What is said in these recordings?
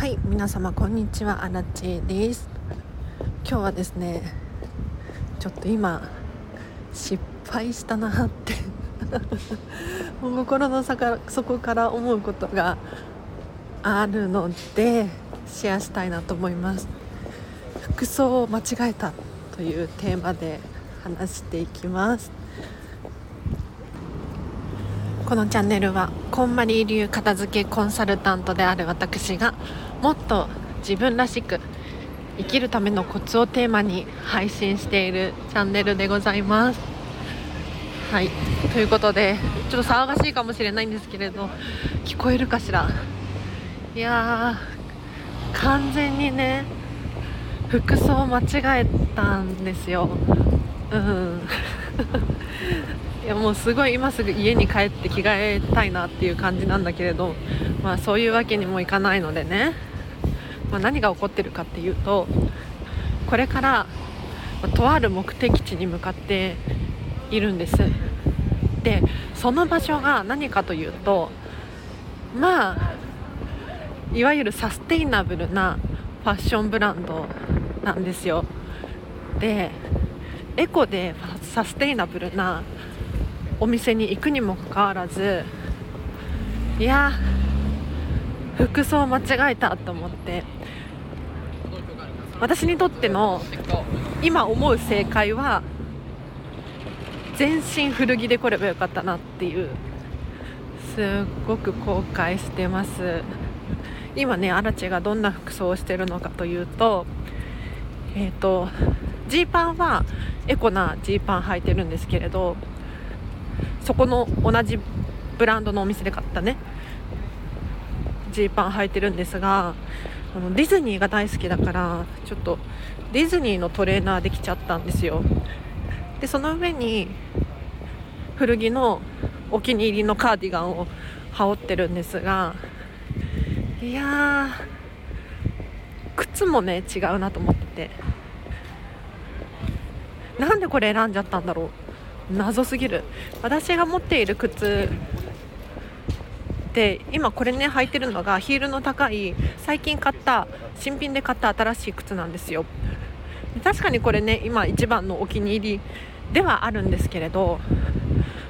はい皆様こんにちはアラチです。今日はですねちょっと今失敗したなって 心の底から思うことがあるのでシェアしたいなと思います。服装を間違えたというテーマで話していきます。このチャンネルはこんまり流片付けコンサルタントである私がもっと自分らしく生きるためのコツをテーマに配信しているチャンネルでございます。はい。ということでちょっと騒がしいかもしれないんですけれど聞こえるかしら？いやー完全にね服装間違えたんですよ。うん。いやもうすごい今すぐ家に帰って着替えたいなっていう感じなんだけれどまあそういうわけにもいかないのでね、まあ、何が起こってるかっていうとこれから、まとある目的地に向かっているんです。でその場所が何かというとまあいわゆるサステイナブルなファッションブランドなんですよ。でエコでサステイナブルなお店に行くにもかかわらずいや服装間違えたと思って。私にとっての今思う正解は全身古着で来ればよかったなっていうすっごく後悔してます。今ねアラチェがどんな服装をしてるのかというとえっ、ー、とジーパンはエコなジーパン履いてるんですけれどそこの同じブランドのお店で買ったね。ジーパン履いてるんですがあのディズニーが大好きだからちょっとディズニーのトレーナーできちゃったんですよ。でその上に古着のお気に入りのカーディガンを羽織ってるんですがいや靴もね違うなと思って。なんでこれ選んじゃったんだろう。謎すぎる。私が持っている靴で今これね履いてるのがヒールの高い最近買った新品で買った新しい靴なんですよ。確かにこれね今一番のお気に入りではあるんですけれど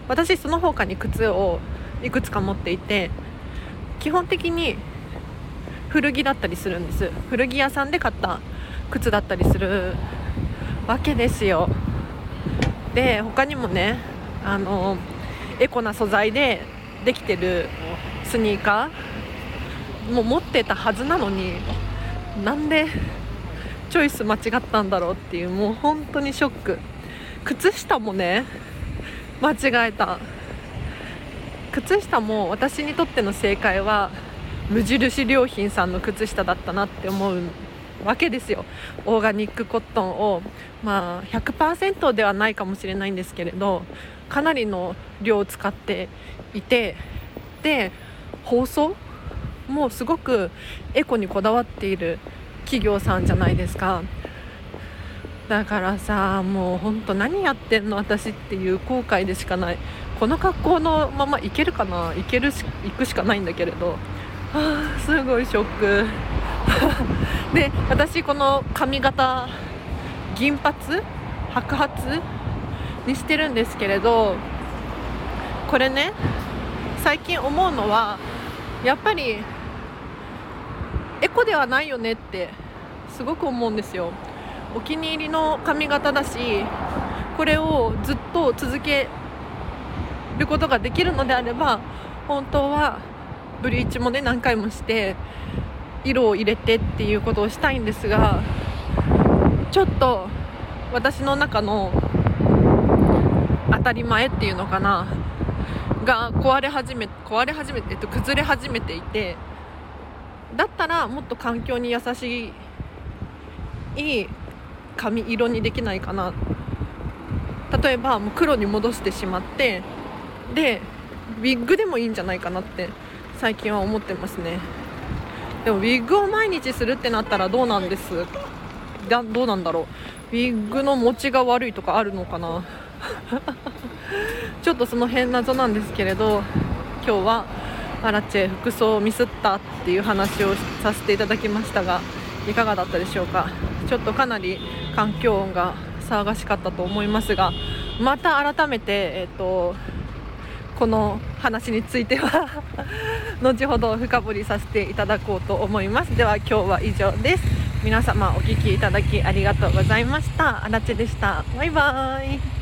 私その他に靴をいくつか持っていて基本的に古着だったりするんです。古着屋さんで買った靴だったりするわけですよ。で他にもねあのエコな素材でできてるスニーカーも持ってたはずなのになんでチョイス間違ったんだろうっていうもう本当にショック。靴下もね間違えた。靴下も私にとっての正解は無印良品さんの靴下だったなって思うわけですよ。オーガニックコットンを、まあ、100%ではないかもしれないんですけれどかなりの量を使っていてで包装もすごくエコにこだわっている企業さんじゃないですか。だからさもうほんと何やってんの私っていう後悔でしかない。この格好のままいけるかな？行けるし行くしかないんだけれど。あすごいショック。で私この髪型銀髪白髪にしてるんですけれどこれね最近思うのはやっぱりエコではないよねってすごく思うんですよ。お気に入りの髪型だしこれをずっと続けることができるのであれば本当はブリーチもね何回もして色を入れてっていうことをしたいんですがちょっと私の中の当たり前っていうのかなが壊れ始め壊れ始めて、えっと、崩れ始めていてだったらもっと環境に優しいいい髪色にできないかな。例えばもう黒に戻してしまってでウィッグでもいいんじゃないかなって最近は思ってますね。でもウィッグを毎日するってなったらどうなんです？だどうなんだろう？ウィッグの持ちが悪いとかあるのかな？ちょっとその辺謎なんですけれど今日はアラチェ服装をミスったっていう話をさせていただきましたがいかがだったでしょうか？ちょっとかなり環境音が騒がしかったと思いますがまた改めて、えーと、この話については 後ほど深掘りさせていただこうと思います。では今日は以上です。皆様お聴きいただきありがとうございました。あらでした。バイバーイ。